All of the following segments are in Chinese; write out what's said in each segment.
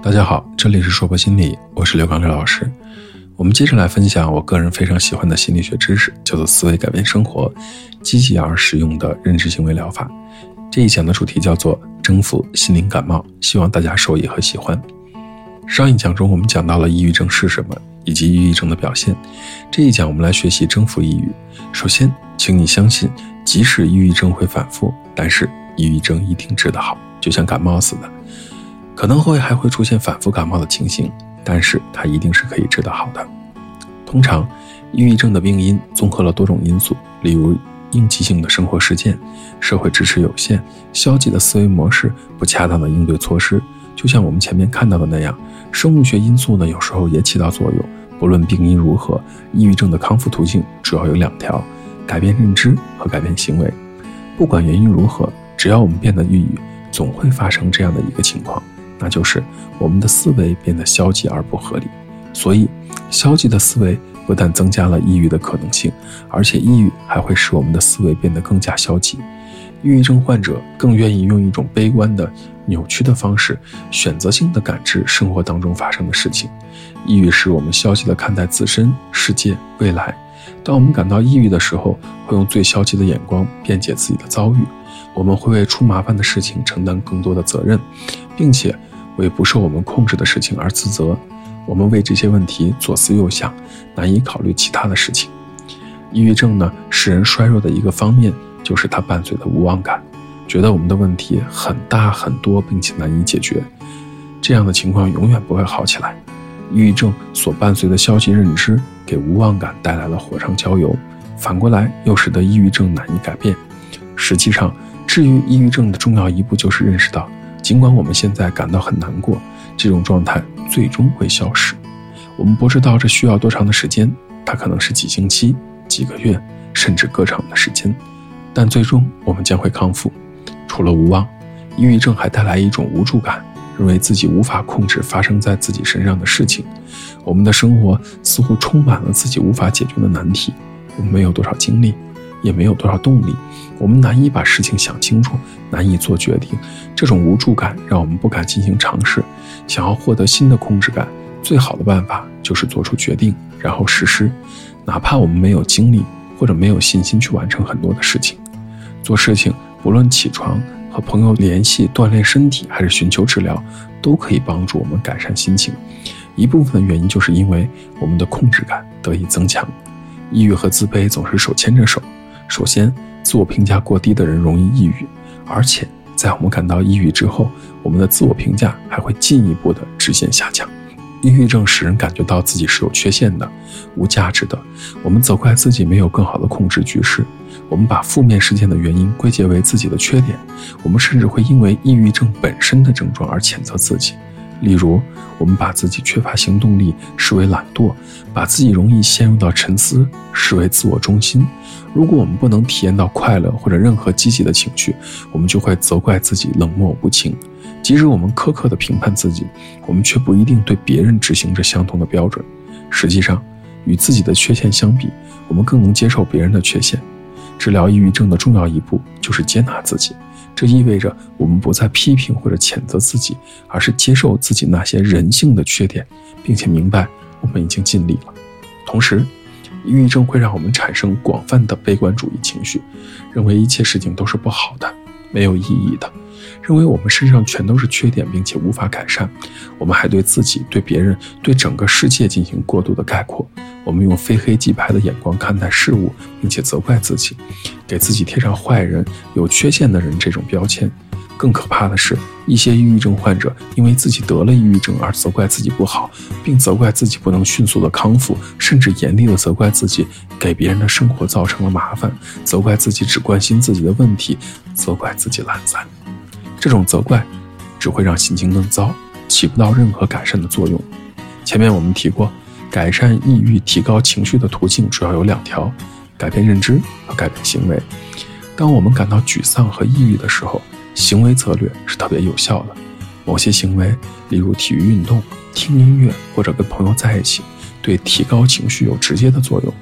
大家好，这里是说博心理，我是刘刚刘老师。我们接着来分享我个人非常喜欢的心理学知识，叫做思维改变生活，积极而实用的认知行为疗法。这一讲的主题叫做征服心灵感冒，希望大家受益和喜欢。上一讲中我们讲到了抑郁症是什么，以及抑郁症的表现。这一讲我们来学习征服抑郁。首先，请你相信，即使抑郁症会反复，但是抑郁症一定治得好，就像感冒似的。可能会还会出现反复感冒的情形，但是它一定是可以治得好的。通常，抑郁症的病因综合了多种因素，例如应激性的生活事件、社会支持有限、消极的思维模式、不恰当的应对措施。就像我们前面看到的那样，生物学因素呢，有时候也起到作用。不论病因如何，抑郁症的康复途径主要有两条：改变认知和改变行为。不管原因如何，只要我们变得抑郁，总会发生这样的一个情况。那就是我们的思维变得消极而不合理，所以消极的思维不但增加了抑郁的可能性，而且抑郁还会使我们的思维变得更加消极。抑郁症患者更愿意用一种悲观的、扭曲的方式，选择性的感知生活当中发生的事情。抑郁使我们消极的看待自身、世界、未来。当我们感到抑郁的时候，会用最消极的眼光辩解自己的遭遇。我们会为出麻烦的事情承担更多的责任，并且为不受我们控制的事情而自责。我们为这些问题左思右想，难以考虑其他的事情。抑郁症呢，使人衰弱的一个方面就是它伴随的无望感，觉得我们的问题很大很多，并且难以解决。这样的情况永远不会好起来。抑郁症所伴随的消极认知，给无望感带来了火上浇油，反过来又使得抑郁症难以改变。实际上，治愈抑郁症的重要一步就是认识到，尽管我们现在感到很难过，这种状态最终会消失。我们不知道这需要多长的时间，它可能是几星期、几个月，甚至更长的时间，但最终我们将会康复。除了无望，抑郁症还带来一种无助感，认为自己无法控制发生在自己身上的事情。我们的生活似乎充满了自己无法解决的难题，我们没有多少精力。也没有多少动力，我们难以把事情想清楚，难以做决定。这种无助感让我们不敢进行尝试。想要获得新的控制感，最好的办法就是做出决定，然后实施。哪怕我们没有精力或者没有信心去完成很多的事情，做事情不论起床、和朋友联系、锻炼身体，还是寻求治疗，都可以帮助我们改善心情。一部分的原因就是因为我们的控制感得以增强。抑郁和自卑总是手牵着手。首先，自我评价过低的人容易抑郁，而且在我们感到抑郁之后，我们的自我评价还会进一步的直线下降。抑郁症使人感觉到自己是有缺陷的、无价值的。我们责怪自己没有更好的控制局势，我们把负面事件的原因归结为自己的缺点，我们甚至会因为抑郁症本身的症状而谴责自己。例如，我们把自己缺乏行动力视为懒惰，把自己容易陷入到沉思视为自我中心。如果我们不能体验到快乐或者任何积极的情绪，我们就会责怪自己冷漠无情。即使我们苛刻地评判自己，我们却不一定对别人执行着相同的标准。实际上，与自己的缺陷相比，我们更能接受别人的缺陷。治疗抑郁症的重要一步就是接纳自己。这意味着我们不再批评或者谴责自己，而是接受自己那些人性的缺点，并且明白我们已经尽力了。同时，抑郁症会让我们产生广泛的悲观主义情绪，认为一切事情都是不好的、没有意义的，认为我们身上全都是缺点，并且无法改善。我们还对自己、对别人、对整个世界进行过度的概括。我们用非黑即白的眼光看待事物，并且责怪自己，给自己贴上坏人、有缺陷的人这种标签。更可怕的是，一些抑郁症患者因为自己得了抑郁症而责怪自己不好，并责怪自己不能迅速的康复，甚至严厉的责怪自己给别人的生活造成了麻烦，责怪自己只关心自己的问题，责怪自己懒散。这种责怪只会让心情更糟，起不到任何改善的作用。前面我们提过。改善抑郁、提高情绪的途径主要有两条：改变认知和改变行为。当我们感到沮丧和抑郁的时候，行为策略是特别有效的。某些行为，例如体育运动、听音乐或者跟朋友在一起，对提高情绪有直接的作用。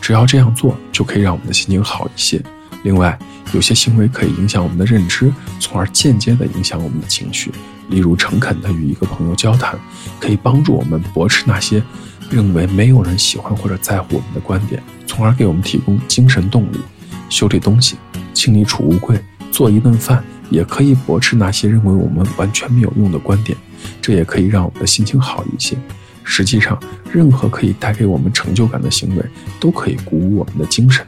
只要这样做，就可以让我们的心情好一些。另外，有些行为可以影响我们的认知，从而间接地影响我们的情绪。例如，诚恳地与一个朋友交谈，可以帮助我们驳斥那些认为没有人喜欢或者在乎我们的观点，从而给我们提供精神动力。修理东西、清理储物柜、做一顿饭，也可以驳斥那些认为我们完全没有用的观点。这也可以让我们的心情好一些。实际上，任何可以带给我们成就感的行为，都可以鼓舞我们的精神。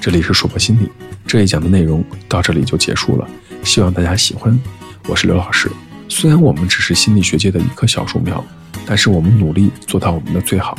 这里是说破心理，这一讲的内容到这里就结束了，希望大家喜欢。我是刘老师。虽然我们只是心理学界的一棵小树苗，但是我们努力做到我们的最好，